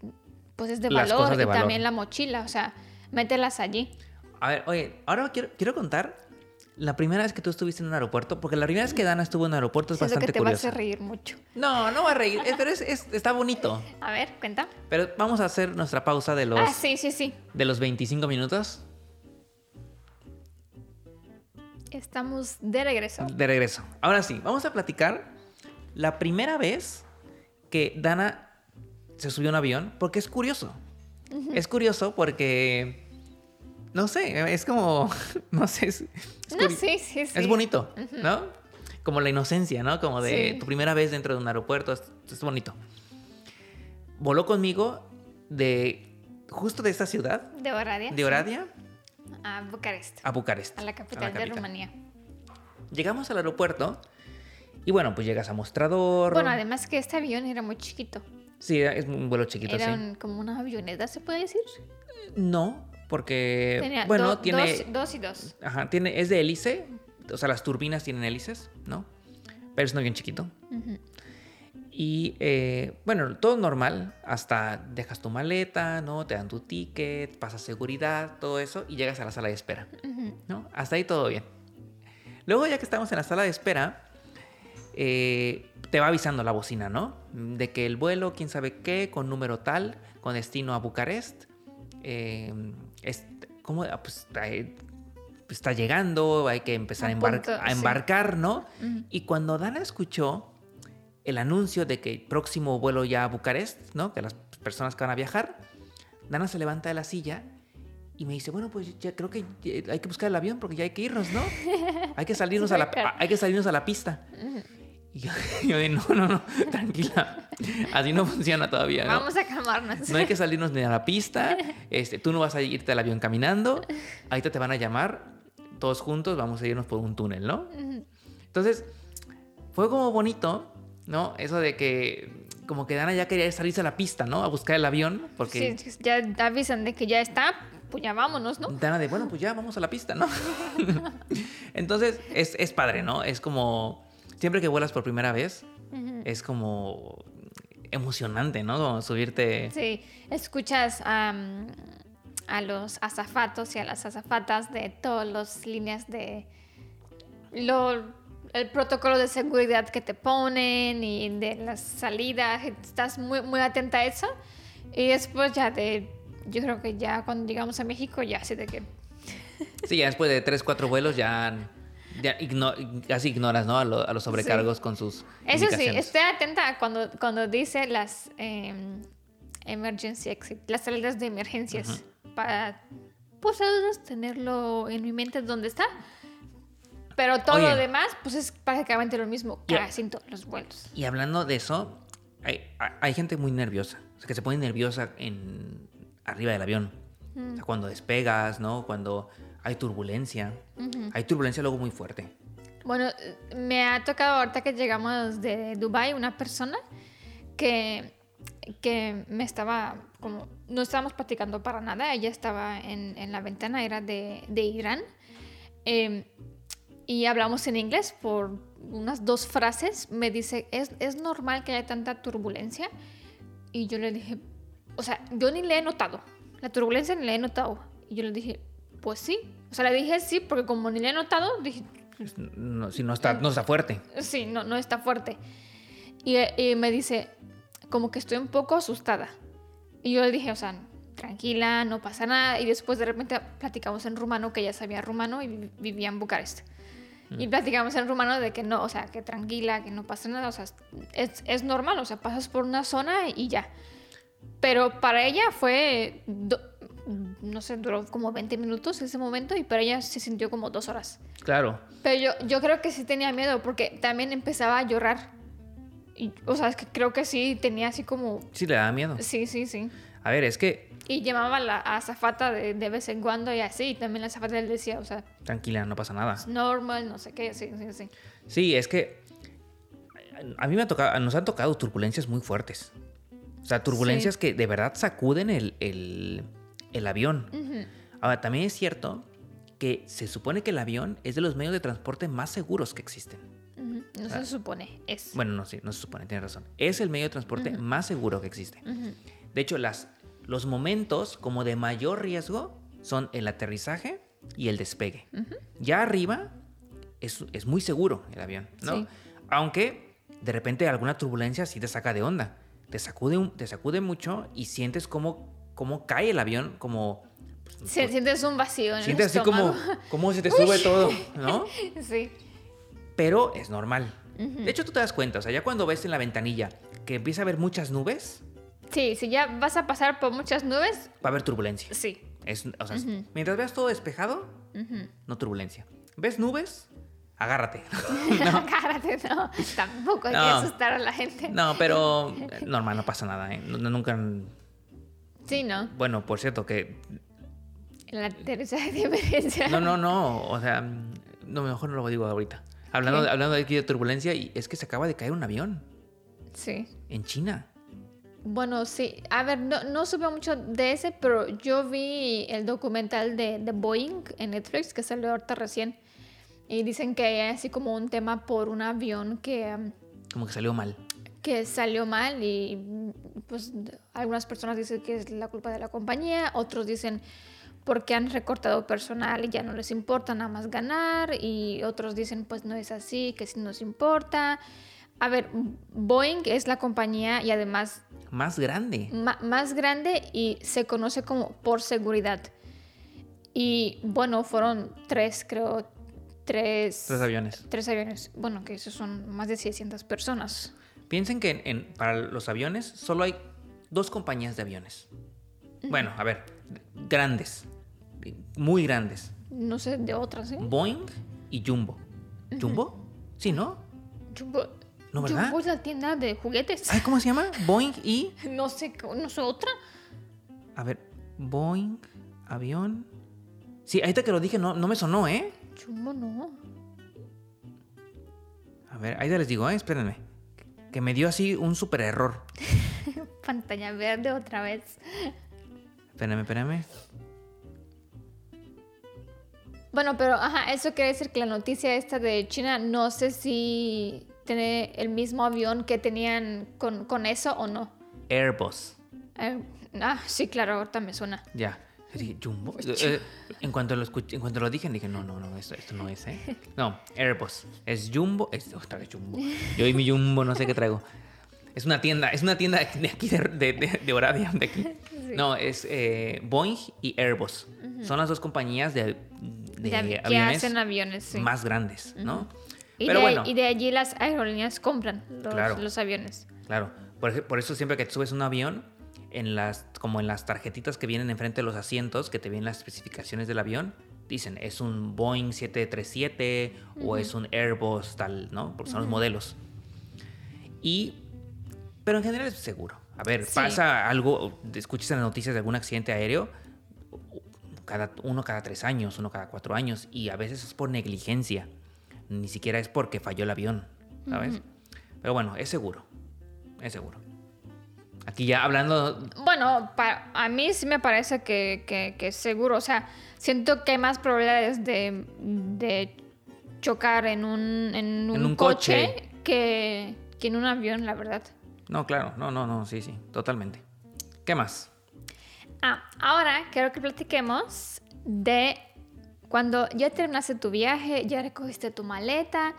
pues es de
Las
valor
de
y
valor.
también la mochila. O sea, mételas allí.
A ver, oye, ahora quiero, quiero contar la primera vez que tú estuviste en un aeropuerto, porque la primera vez que Dana estuvo en un aeropuerto es
Siento
bastante
que te vas a
curiosa.
reír mucho.
No, no va a reír, pero es, es- está bonito.
A ver, cuenta.
Pero vamos a hacer nuestra pausa de los,
Ah, sí, sí, sí.
de los 25 minutos
Estamos de regreso.
de regreso. Ahora sí, vamos a platicar la primera vez que Dana se subió a un avión, porque es curioso. Es curioso porque, no sé, es como, no sé, es, es
No, sí, sí, sí.
es bonito, ¿no? Como la inocencia, ¿no? Como de tu primera vez dentro de un aeropuerto, es, es bonito. Voló conmigo de justo de esta ciudad,
De Oradea.
de Oradea,
A Bucarest.
a Bucarest.
A la capital de
capital.
Rumanía.
Llegamos al aeropuerto y bueno, pues llegas a mostrador.
Bueno, además que este avión era muy chiquito.
Sí, es un vuelo chiquito,
Era
sí.
como una avioneta, ¿se puede decir?
No, porque
Tenía
bueno,
do-
tiene
dos, dos y dos.
ajá, tiene es de hélice, o sea, las turbinas tienen hélices, ¿no? Pero es un avión chiquito. Y eh, bueno, todo normal, hasta dejas tu maleta, ¿no? Te dan tu ticket, pasas seguridad, todo eso, y llegas a la sala de espera. ¿no? Hasta ahí todo bien. Luego, ya que estamos en la sala de espera, eh, te va avisando la bocina, ¿no? De que el vuelo, quién sabe qué, con número tal, con destino a Bucarest, eh, es, ¿cómo? Ah, Pues, eh, está llegando, hay que empezar a, embar-
punto,
a
sí.
embarcar, ¿no? Y cuando Dana escuchó el anuncio de que el próximo vuelo ya a Bucarest, ¿no? Que las personas que van a viajar, Dana se levanta de la silla y me dice, bueno, pues ya creo que hay que buscar el avión porque ya hay que irnos, ¿no? Hay que salirnos, a la, hay que salirnos a la pista. Y yo, yo de, no, no, no, tranquila. Así no funciona todavía, ¿no?
Vamos a calmarnos.
No hay que salirnos ni a la pista. Este, tú no vas a irte al avión caminando. Ahorita te van a llamar. Todos juntos vamos a irnos por un túnel, ¿no? Entonces, fue como bonito, ¿no? Eso de que como que Dana ya quería salirse a la pista, ¿no? A buscar el avión. Porque
Sí, ya avisan de que ya está, pues ya vámonos, ¿no?
Dana de, bueno, pues ya vamos a la pista, ¿no? Entonces, es, es padre, ¿no? Es como, siempre que vuelas por primera vez, es como emocionante, ¿no? Como subirte...
Sí, escuchas a los azafatos y a las azafatas de todas las líneas de lo, el protocolo de seguridad que te ponen y de las salidas. Estás muy, muy atenta a eso. Y después ya de, yo creo que ya cuando llegamos a México ya así de que
Sí, ya después de tres, cuatro vuelos ya, ya igno- casi ignoras, ¿no? A, lo- a los sobrecargos con sus
Eso sí, esté atenta cuando, cuando dice las em, emergency exit, las salidas de emergencias, para pues a tenerlo en mi mente donde está. Pero todo
Oye.
lo demás, pues es prácticamente lo mismo, casi en todos los vuelos.
Y hablando de eso, hay, hay- hay gente muy nerviosa. O sea, que se pone nerviosa en, arriba del avión. O sea, cuando despegas, ¿no? Cuando hay turbulencia. Hay turbulencia luego muy fuerte.
Bueno, me ha tocado ahorita que llegamos de Dubai una persona que, que me estaba como, no estábamos platicando para nada, ella estaba en, en la ventana, era de, de Irán, eh, y hablamos en inglés por unas dos frases, me dice, ¿es, ¿es normal que haya tanta turbulencia? Y yo le dije, o sea, yo ni le he notado, la turbulencia ni le he notado. Y yo le dije, pues sí, o sea, le dije sí, porque como ni le he notado, dije,
no, si no está, no está fuerte.
Sí, no, no está fuerte. Y, y me dice, como que estoy un poco asustada. Y yo le dije, o sea, tranquila, no pasa nada. Y después de repente platicamos en rumano, que ella sabía rumano y vi- vivía en Bucarest. Y platicamos en rumano de que no, o sea, que tranquila, que no pasa nada, o sea, es, es normal, o sea, pasas por una zona y ya. Pero para ella fue do- no sé, duró como 20 minutos ese momento y para ella se sintió como dos horas.
Claro.
Pero yo, yo creo que sí tenía miedo porque también empezaba a llorar. Y, o sea, es que creo que sí tenía así como...
Sí, le daba miedo.
Sí, sí, sí.
A ver, es que
Y llamaba a la azafata de, de vez en cuando y así. Y también la azafata le decía, o sea,
tranquila, no pasa nada.
es normal, no sé qué, sí, sí, sí.
Sí, es que a mí me ha tocado, nos han tocado turbulencias muy fuertes. O sea, turbulencias que de verdad sacuden el, el- el avión. Ahora, también es cierto que se supone que el avión es de los medios de transporte más seguros que existen.
No se supone, es.
Bueno, no, sí, no se supone, tienes razón. Es el medio de transporte más seguro que existe. De hecho, las, los momentos como de mayor riesgo son el aterrizaje y el despegue. Ya arriba es, es muy seguro el avión, ¿no?
Sí.
Aunque de repente alguna turbulencia sí te saca de onda. Te sacude, te sacude mucho y sientes cómo, cómo cae el avión, como...
Si- sientes un vacío en
Sientes
el
así como, como se te sube todo, ¿no?
sí.
Pero es normal.
Ujú.
De hecho, tú te das cuenta, o sea, ya cuando ves en la ventanilla que empieza a haber muchas nubes,
Sí, si ya vas a pasar por muchas nubes,
va a haber turbulencia.
sí.
Es, o sea,
Ujú.
mientras veas todo despejado,
Ujú.
no turbulencia. ¿Ves nubes? Agárrate.
No, cárate, no. Tampoco hay que
No.
asustar a la gente.
No, pero normal, no pasa nada, ¿eh? No- nunca...
Sí, no.
Bueno, por cierto, que...
El aterrizaje de emergencia.
No, no, no, o sea, no, mejor no lo digo ahorita. Hablando,
¿Qué?
hablando de aquí de turbulencia, y es que se acaba de caer un avión
Sí.
en China.
Bueno, sí. A ver, no, no supe mucho de ese, pero yo vi el documental de, de Boeing en Netflix que salió ahorita recién. Y dicen que hay así como un tema por un avión que, um,
Como que salió mal.
Que salió mal y pues algunas personas dicen que es la culpa de la compañía, otros dicen porque han recortado personal y ya no les importa nada más ganar y otros dicen pues no es así, que sí nos importa. A ver, Boeing es la compañía y además
Más grande.
más grande y se conoce como por seguridad. Y bueno, fueron tres, creo, tres,
Tres aviones.
tres aviones. Bueno, que esos son más de 600 personas.
Piensen que en- en- para los aviones solo hay dos compañías de aviones. Bueno, a ver, grandes, muy grandes.
No sé de otras, ¿eh?
Boeing y Jumbo. ¿Jumbo? Sí, ¿no?
Jumbo,
¿No, verdad?
Jumbo es la tienda de juguetes.
Ay, ¿cómo se llama? Boeing y...
No sé, no sé otra.
A ver, Boeing, avión... Sí, ahorita que lo dije no, no me sonó, ¿eh?
Jumbo no.
A ver, ahí les digo, ¿eh? Espérenme. Que me dio así un super error.
Pantalla verde otra vez.
Espérenme, espérenme.
Bueno, pero ajá, eso quiere decir que la noticia esta de China, no sé si tiene el mismo avión que tenían con, con eso o no.
Airbus.
Eh, ah, sí, claro, ahorita me suena.
Ya. Yo dije, ¿Jumbo? Eh, en, cuanto lo escuché, en cuanto lo dije, dije, no, no, no, esto, esto no es, ¿eh? No, Airbus. Es Jumbo. Es otra vez Jumbo. Yo y mi Jumbo no sé qué traigo. Es una tienda, es una tienda de aquí de, de, de, de de aquí. No, es eh, Boeing y Airbus. Son las dos compañías de, de
que
aviones
hacen aviones, sí.
más grandes, ¿no?
Y,
Pero
de,
bueno,
y de allí las aerolíneas compran los,
Claro.
los aviones.
claro. Por, por eso siempre que subes un avión, en las, como en las tarjetitas que vienen enfrente de los asientos, que te vienen las especificaciones del avión, dicen, es un Boeing 737 o es un Airbus tal, ¿no? Porque son los modelos. Y, pero en general es seguro. A ver,
Sí.
pasa algo, escuchas en las noticias de algún accidente aéreo, cada, uno cada tres años, uno cada cuatro años, y a veces es por negligencia, ni siquiera es porque falló el avión, ¿sabes? Pero bueno, es seguro, es seguro. Aquí ya hablando,
Bueno, a mí sí me parece que, que, seguro. O sea, siento que hay más probabilidades de, de chocar en un, en un,
En un
coche,
coche.
Que, que en un avión, la verdad.
no, claro, no, no, no, sí, sí, totalmente. ¿Qué más?
Ah, ahora quiero que platiquemos de cuando ya terminaste tu viaje, ya recogiste tu maleta,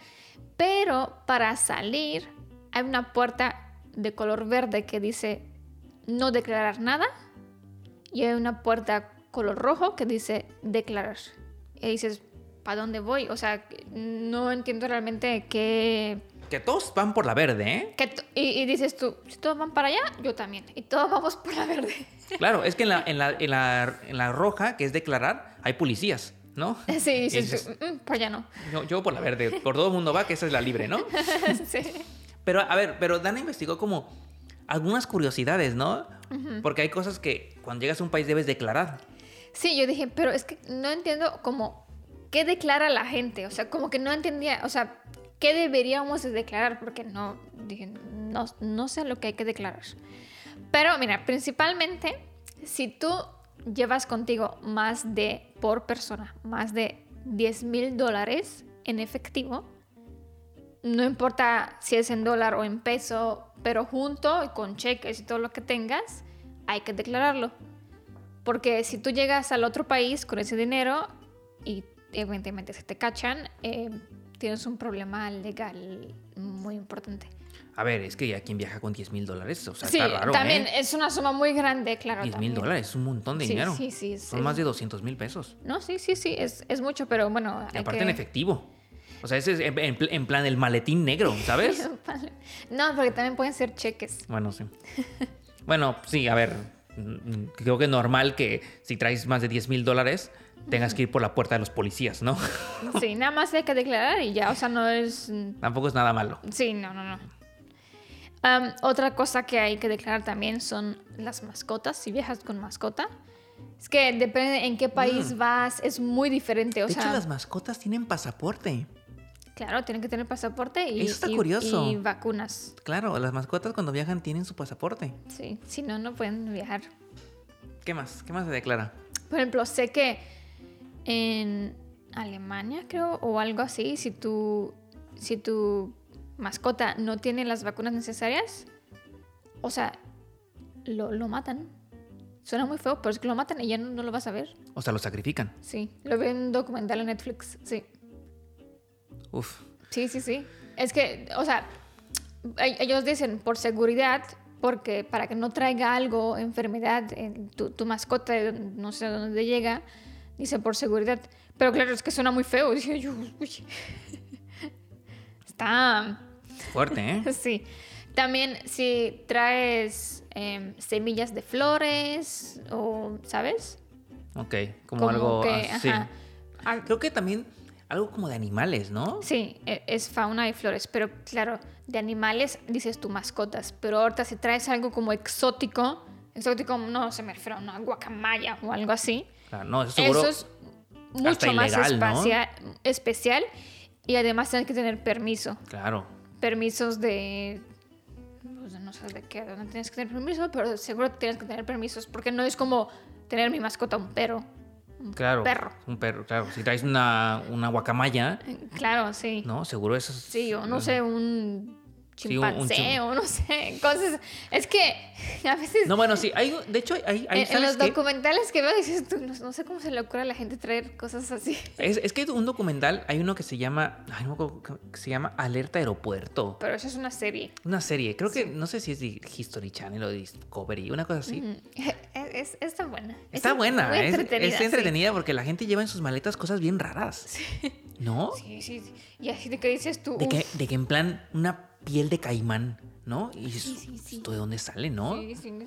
pero para salir hay una puerta de color verde que dice no declarar nada y hay una puerta color rojo que dice declarar. Y dices, ¿para dónde voy? O sea, no entiendo realmente qué...
Que todos van por la verde, ¿eh?
to- y, y dices tú, si todos van para allá, yo también. Y todos vamos por la verde.
Claro, es que en la, en la, en la, en la roja, que es declarar, hay policías, ¿no?
Sí, sí,
dices,
sí. Mm, Pues ya no.
Yo, yo por la verde, por todo el mundo va, que esa es la libre, ¿no?
sí.
Pero, a ver, pero Dana investigó como algunas curiosidades, ¿no? Porque hay cosas que cuando llegas a un país debes declarar.
Sí, yo dije, pero es que no entiendo como qué declara la gente. O sea, como que no entendía, o sea, qué deberíamos de declarar, porque no, dije, no, no sé lo que hay que declarar. Pero mira, principalmente, si tú llevas contigo más de, por persona, más de 10 mil dólares en efectivo, no importa si es en dólar o en peso, pero junto y con cheques y todo lo que tengas, hay que declararlo. Porque si tú llegas al otro país con ese dinero y evidentemente se te cachan, eh, tienes un problema legal muy importante.
A ver, es que hay quien viaja con 10 mil dólares, o sea,
sí,
está raro,
también
¿eh?
es una suma muy grande, claro.
10 mil dólares es un montón de
Sí,
dinero.
sí, sí,
Son
es-
más de 200 mil pesos.
No, sí, sí, sí, es, es mucho, pero bueno.
Y aparte
que-
en efectivo. O sea, ese es en, en pl- en plan el maletín negro, ¿sabes?
No, porque también pueden ser cheques.
Bueno, sí. Bueno, sí, a ver. mm, Creo que es normal que si traes más de 10 mil dólares tengas que ir por la puerta de los policías, ¿no?
Sí, nada más hay que declarar y ya, o sea, no es...
Tampoco es nada malo.
Sí, no, no, no. Otra cosa que hay que declarar también son las mascotas, si viajas con mascota. Es que depende en qué país vas, es muy diferente, o
Mm. De
sea...
hecho, las mascotas tienen pasaporte.
Claro, tienen que tener pasaporte y,
Eso está
y-
curioso.
y vacunas.
Claro, las mascotas cuando viajan tienen su pasaporte.
Sí, si no, no pueden viajar.
¿Qué más? ¿Qué más se declara?
Por ejemplo, sé que en Alemania, creo, o algo así, si tu, si tu mascota no tiene las vacunas necesarias, o sea, lo, lo matan. Suena muy feo, pero es que lo matan y ya no, no lo vas a ver.
O sea, lo sacrifican.
Sí, lo vi en un documental en Netflix, sí.
Uf.
Sí, sí, sí. Es que, o sea, ellos dicen por seguridad, porque para que no traiga algo, enfermedad, en tu, tu mascota, no sé de dónde llega, dice por seguridad. Pero claro, es que suena muy feo. Dije yo, uy. Está,
Fuerte, ¿eh?
sí. También si traes em, semillas de flores o, ¿sabes?
Ok, como, algo
que,
así.
ajá.
Creo que también algo como de animales, ¿no?
Sí, e- es fauna y flores, pero claro, de animales dices tú mascotas, pero ahorita si traes algo como exótico, exótico no se me refiero a una guacamaya o algo así,
Claro, no, eso seguro.
eso es mucho más
ilegal, ¿no?
especial y además tienes que tener permiso,
Claro.
permisos de... pues, no sé de qué, dónde tienes que tener permiso, pero seguro tienes que tener permisos, porque no es como tener mi mascota un perro. Un
Claro.
Perro.
Un perro, claro. Si traes una, una guacamaya,
Claro, sí.
¿no? Seguro eso es-
Sí, o no sé, un
Sí, un- un
chimpancé,
chim-
o no sé, cosas. Es que a veces
No, bueno, sí. Hay, de hecho, hay, hay
en, en
¿sabes
los
qué?
documentales que veo dices tú, no, no sé cómo se le ocurre a la gente traer cosas así.
Es, es que un documental, hay uno que se llama, ay, no que se llama Alerta Aeropuerto.
Pero eso es una serie.
Una serie, creo que, no sé si es de History Channel o de Discovery, una cosa así.
Mm, Es, es- está buena.
Está
Es
buena, es,
entretenida, sí.
entretenida porque la gente lleva en sus maletas cosas bien raras. ¿No?
Sí, sí, sí. Y así de que dices tú.
De que, de que en plan una piel de caimán, ¿no? Y
Sí, sí, sí.
¿esto de dónde sale, no?
sí, sí, sí.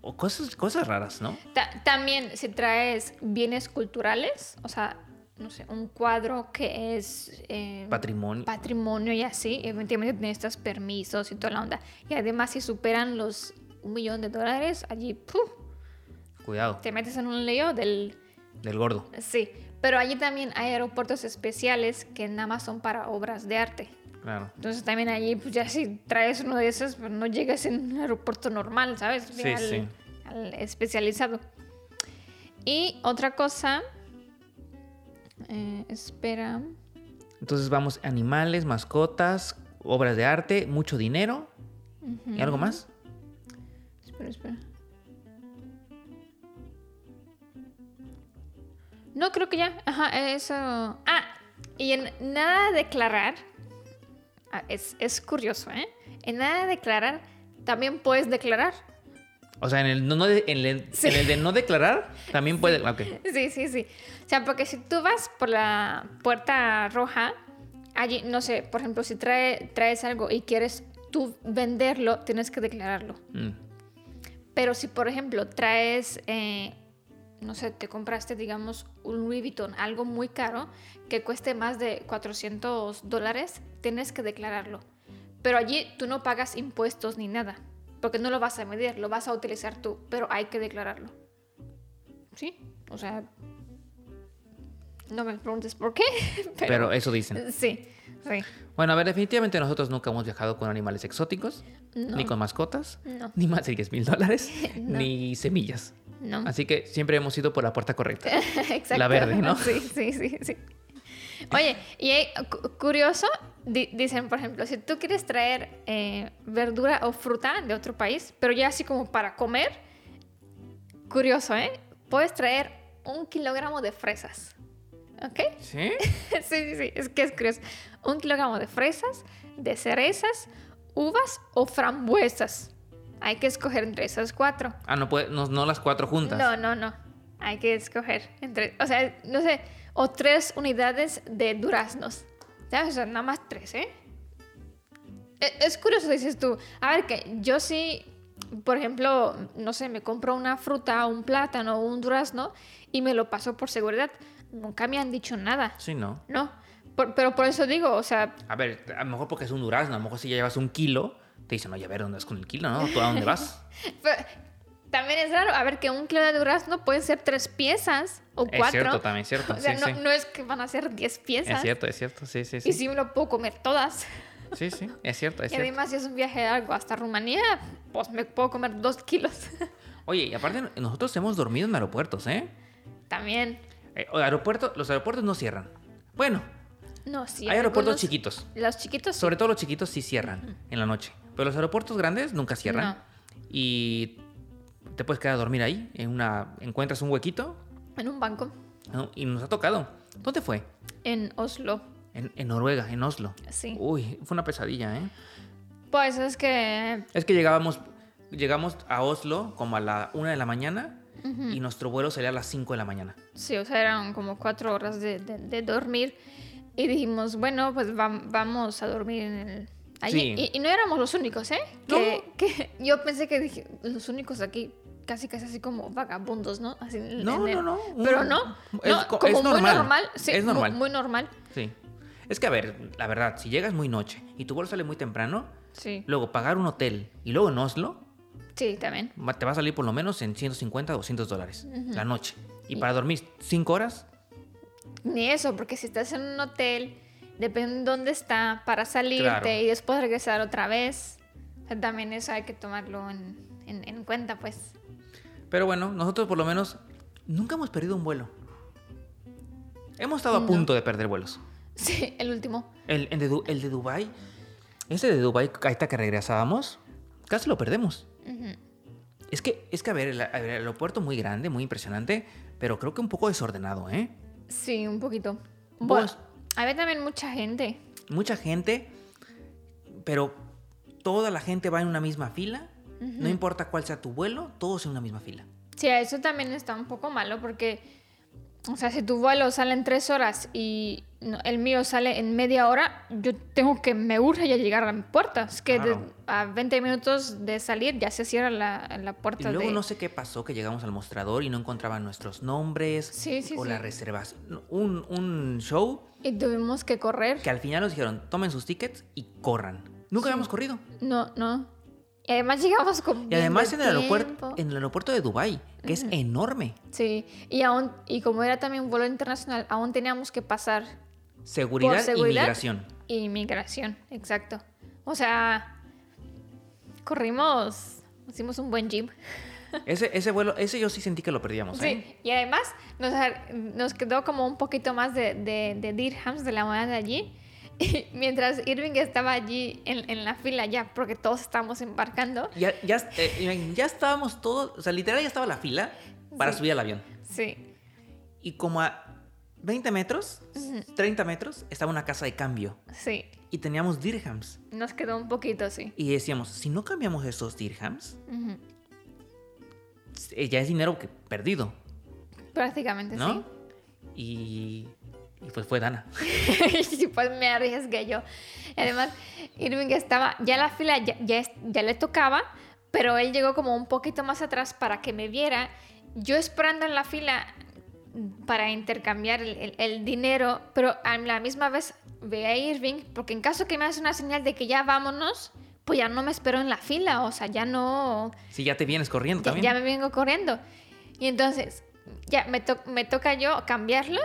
O cosas, cosas raras, ¿no?
Ta- también si traes bienes culturales, o sea, no sé, un cuadro que es eh,
Patrimonio.
patrimonio y así, evidentemente necesitas permisos y toda la onda. Y además si superan los un millón de dólares, allí ¡puf!
Cuidado,
te metes en un lío del...
del gordo.
Sí, pero allí también hay aeropuertos especiales que nada más son para obras de arte.
Claro.
Entonces también allí, pues ya si traes uno de esos, pues no llegas en un aeropuerto normal, ¿sabes?
Sí,
al,
sí.
al especializado. Y otra cosa, eh, espera,
Entonces vamos, animales, mascotas, obras de arte, mucho dinero. ¿Y algo más?
espera, espera. No, creo que ya. Ajá, eso. Ah, y en nada de declarar. Ah, es, es curioso, ¿eh? En nada de declarar, también puedes declarar.
O sea, en el, no, no de, en el,
Sí.
en el de no declarar, también puede... Ok.
Sí, sí, sí. O sea, porque si tú vas por la puerta roja, allí, no sé, por ejemplo, si trae, traes algo y quieres tú venderlo, tienes que declararlo.
Mm,
Pero si, por ejemplo, traes, eh, no sé, te compraste, digamos, un Louis Vuitton, algo muy caro, que cueste más de 400 dólares, tienes que declararlo. Pero allí tú no pagas impuestos ni nada, porque no lo vas a medir, lo vas a utilizar tú, pero hay que declararlo. ¿Sí? O sea, no me preguntes por qué, pero,
Pero eso dicen.
sí, sí.
Bueno, a ver, definitivamente nosotros nunca hemos viajado con animales exóticos,
No.
ni con mascotas,
No.
ni más de 10 mil dólares,
No.
ni semillas.
No.
Así que siempre hemos ido por la puerta correcta.
Exacto.
La verde, ¿no?
Sí, sí, sí, sí. Oye, y cu- curioso, di- dicen, por ejemplo, si tú quieres traer eh, verdura o fruta de otro país, pero ya así como para comer, curioso, ¿eh? Puedes traer un kilogramo de fresas. ¿Ok?
¿Sí?
sí, sí, sí, es que es curioso. Un kilogramo de fresas, de cerezas, uvas o frambuesas. Hay que escoger entre esas cuatro.
Ah, no, puede, no, no las cuatro juntas.
No, no, no. Hay que escoger entre, o sea, no sé, o tres unidades de duraznos. ¿Sabes? O sea, nada más tres, ¿eh? E- Es curioso, dices tú. A ver, que yo sí, por ejemplo, no sé, me compro una fruta, un plátano un durazno y me lo paso por seguridad. Nunca me han dicho nada.
Sí, no.
No. Por- pero por eso digo, o sea,
A ver, a lo mejor porque es un durazno, a lo mejor si ya llevas un kilo, te dicen, oye, a ver, ¿dónde vas con el kilo, no? ¿Tú a dónde vas?
pero también es raro. A ver, que un kilo de durazno pueden ser tres piezas o
Es
cuatro.
cierto, también es cierto.
O sea,
sí,
no,
sí.
no es que van a ser 10 piezas.
Es cierto, es cierto, sí, sí, sí.
Y sí me lo puedo comer todas.
Sí, sí, es cierto, es
y
cierto.
además, si es un viaje largo hasta Rumanía, pues me puedo comer dos kilos.
Oye, y aparte, nosotros hemos dormido en aeropuertos, ¿eh?
También.
Eh, aeropuerto, los aeropuertos no cierran. Bueno,
No, sí.
hay aeropuertos chiquitos.
Los chiquitos sí.
Sobre todo los chiquitos sí cierran en la noche. Pero los aeropuertos grandes nunca cierran.
No.
Y te puedes quedar a dormir ahí. En una, encuentras un huequito
En un banco.
¿no? y nos ha tocado. ¿Dónde fue?
En Oslo.
En, en Noruega, en Oslo.
Sí.
Uy, fue una pesadilla, ¿eh?
Pues es que.
Es que llegábamos, llegamos a Oslo como a la una de la mañana y nuestro vuelo salía a las 5 de la mañana.
Sí, o sea, eran como cuatro horas de, de- de dormir. Y dijimos, bueno, pues vam- vamos a dormir en el. Allí.
Sí.
Y, y no éramos los únicos, ¿eh? Que, que yo pensé que dije, los únicos aquí, casi casi así como vagabundos, ¿no? Así
No,
en
no,
el-
no.
Pero no.
es
no,
co-
como
es
muy
normal.
normal. Sí,
Es normal.
Muy, normal.
Sí. Es que, a ver, la verdad, si llegas muy noche y tu vuelo sale muy temprano,
Sí.
luego pagar un hotel y luego en Oslo,
Sí, también.
te va a salir por lo menos en 150 o 200 dólares la noche. Y para dormir 5 horas,
Ni eso, porque si estás en un hotel, depende de dónde está, para salirte
Claro.
y después regresar otra vez. o sea, también eso hay que tomarlo en, en- en cuenta, pues.
Pero bueno, nosotros por lo menos nunca hemos perdido un vuelo. Hemos estado a
No.
punto de perder vuelos.
Sí, el último.
El, el de, el de Dubai, ese de Dubai, ahorita que regresábamos, casi lo perdemos. Es que, es que a ver, el, el aeropuerto muy grande, muy impresionante, pero creo que un poco desordenado, ¿eh?
Sí, un poquito. Bueno, había también mucha gente.
Mucha gente, pero toda la gente va en una misma fila. No importa cuál sea tu vuelo, todos en una misma fila.
Sí, eso también está un poco malo porque, o sea, si tu vuelo sale en tres horas y el mío sale en media hora, yo tengo que, me urge ya llegar a mi puerta. Es que de-
Claro.
a 20 minutos de salir ya se cierra la, la
Y
puerta
luego
de...
no sé qué pasó, que llegamos al mostrador y no encontraban nuestros nombres
Sí, sí,
o
sí.
las reservas. Un, un show
Y tuvimos que correr.
que al final nos dijeron, tomen sus tickets y corran. Nunca habíamos corrido.
No, no. Y además llegamos con...
Y además en el aeropuerto, en el aeropuerto de Dubai, que es enorme.
Sí, y aún, y como era también un vuelo internacional, aún teníamos que pasar
Seguridad,
por seguridad
y migración.
Inmigración, exacto. O sea, corrimos, hicimos un buen gym.
Ese, ese vuelo, ese yo sí sentí que lo perdíamos, ¿eh?
Sí, y además nos, nos quedó como un poquito más de, de, de dirhams de la moneda de allí. Y mientras Irving estaba allí en, en la fila ya, porque todos estábamos embarcando.
Ya, ya, eh, ya estábamos todos, o sea, literal ya estaba la fila para
Sí.
subir al avión.
Sí,
Y como a 20 metros, 30 metros, estaba una casa de cambio.
sí,
Y teníamos dirhams.
nos quedó un poquito, sí.
Y decíamos, si no cambiamos esos dirhams, eh, ya es dinero que perdido,
Prácticamente,
¿no?
sí.
Y, y pues fue Dana.
y pues me arriesgué yo. Además, Irving estaba, ya la fila ya, ya, ya le tocaba, pero él llegó como un poquito más atrás para que me viera. Yo esperando en la fila para intercambiar el, el- el dinero, pero a la misma vez ve a Irving, porque en caso que me hace una señal de que ya vámonos, pues ya no me espero en la fila, o sea, ya no,
Si ya te vienes corriendo
ya,
también.
ya me vengo corriendo. Y entonces, ya me, to- me toca yo cambiarlo.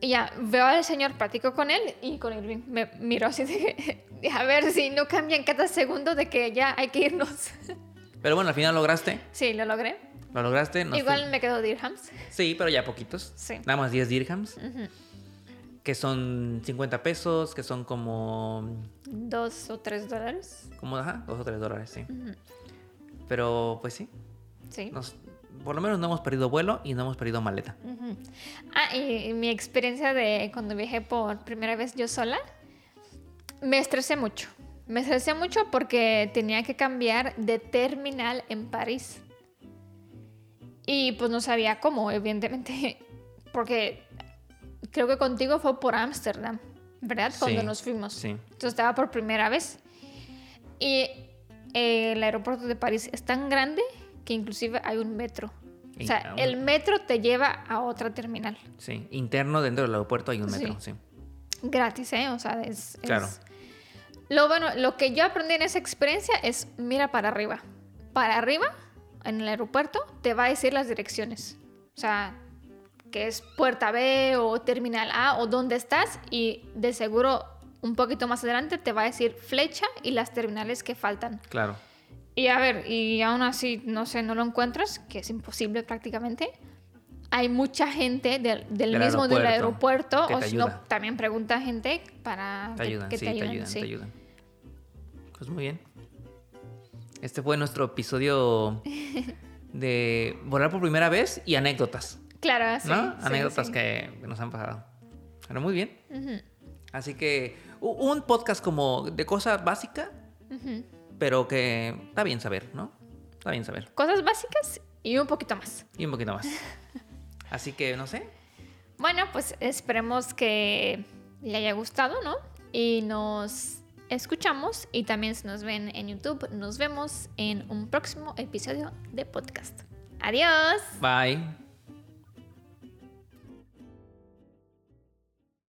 Y ya veo al señor, platico con él y con Irving me miró así de, a ver si no cambian cada segundo de que ya hay que irnos.
Pero bueno, al final lograste.
sí, lo logré.
Lo lograste. nos
Igual me quedo dirhams.
Sí, pero ya poquitos.
Sí.
Nada más 10 dirhams.
Ujú.
Que son 50 pesos, que son como.
Dos o tres dólares.
como ajá, 2 o 3 dólares, sí.
Ujú.
Pero pues sí.
Sí.
nos- por lo menos no hemos perdido vuelo y no hemos perdido maleta.
Ah, y mi experiencia de cuando viajé por primera vez yo sola, me estresé mucho. Me estresé mucho porque tenía que cambiar de terminal en París. Y pues no sabía cómo, evidentemente, porque creo que contigo fue por Ámsterdam, ¿verdad? Cuando
Sí,
nos fuimos.
sí.
Entonces estaba por primera vez. Y eh, el aeropuerto de París es tan grande que inclusive hay un metro. O sea, el metro te lleva a otra terminal.
Sí, interno dentro del aeropuerto hay un metro, sí.
Gratis, ¿eh? O sea, es... es-
Claro.
Lo bueno, lo que yo aprendí en esa experiencia es mira para arriba. Para arriba, en el aeropuerto, te va a decir las direcciones. O sea, que es puerta B o terminal A o dónde estás y de seguro un poquito más adelante te va a decir flecha y las terminales que faltan.
Claro.
Y a ver, y aún así, no sé, no lo encuentras, que es imposible prácticamente. Hay mucha gente del, del
Del
mismo del
aeropuerto
aeropuerto,
que
o
te
si no, también pregunta gente para
Te
que-
ayudan,
que
sí, te ayudan,
sí.
te ayudan. Pues muy bien. Este fue nuestro episodio de volar por primera vez y anécdotas.
Claro, sí.
¿No?
sí,
anécdotas
sí.
Que, que nos han pasado. Pero muy bien.
Ujú,
Así que un podcast como de cosa básica,
ujú.
Pero que está bien saber, ¿no? Está bien saber.
Cosas básicas y un poquito más.
Y un poquito más. Así que, no sé.
Bueno, pues esperemos que le haya gustado, ¿no? Y nos escuchamos y también si nos ven en YouTube, nos vemos en un próximo episodio de podcast. Adiós.
Bye.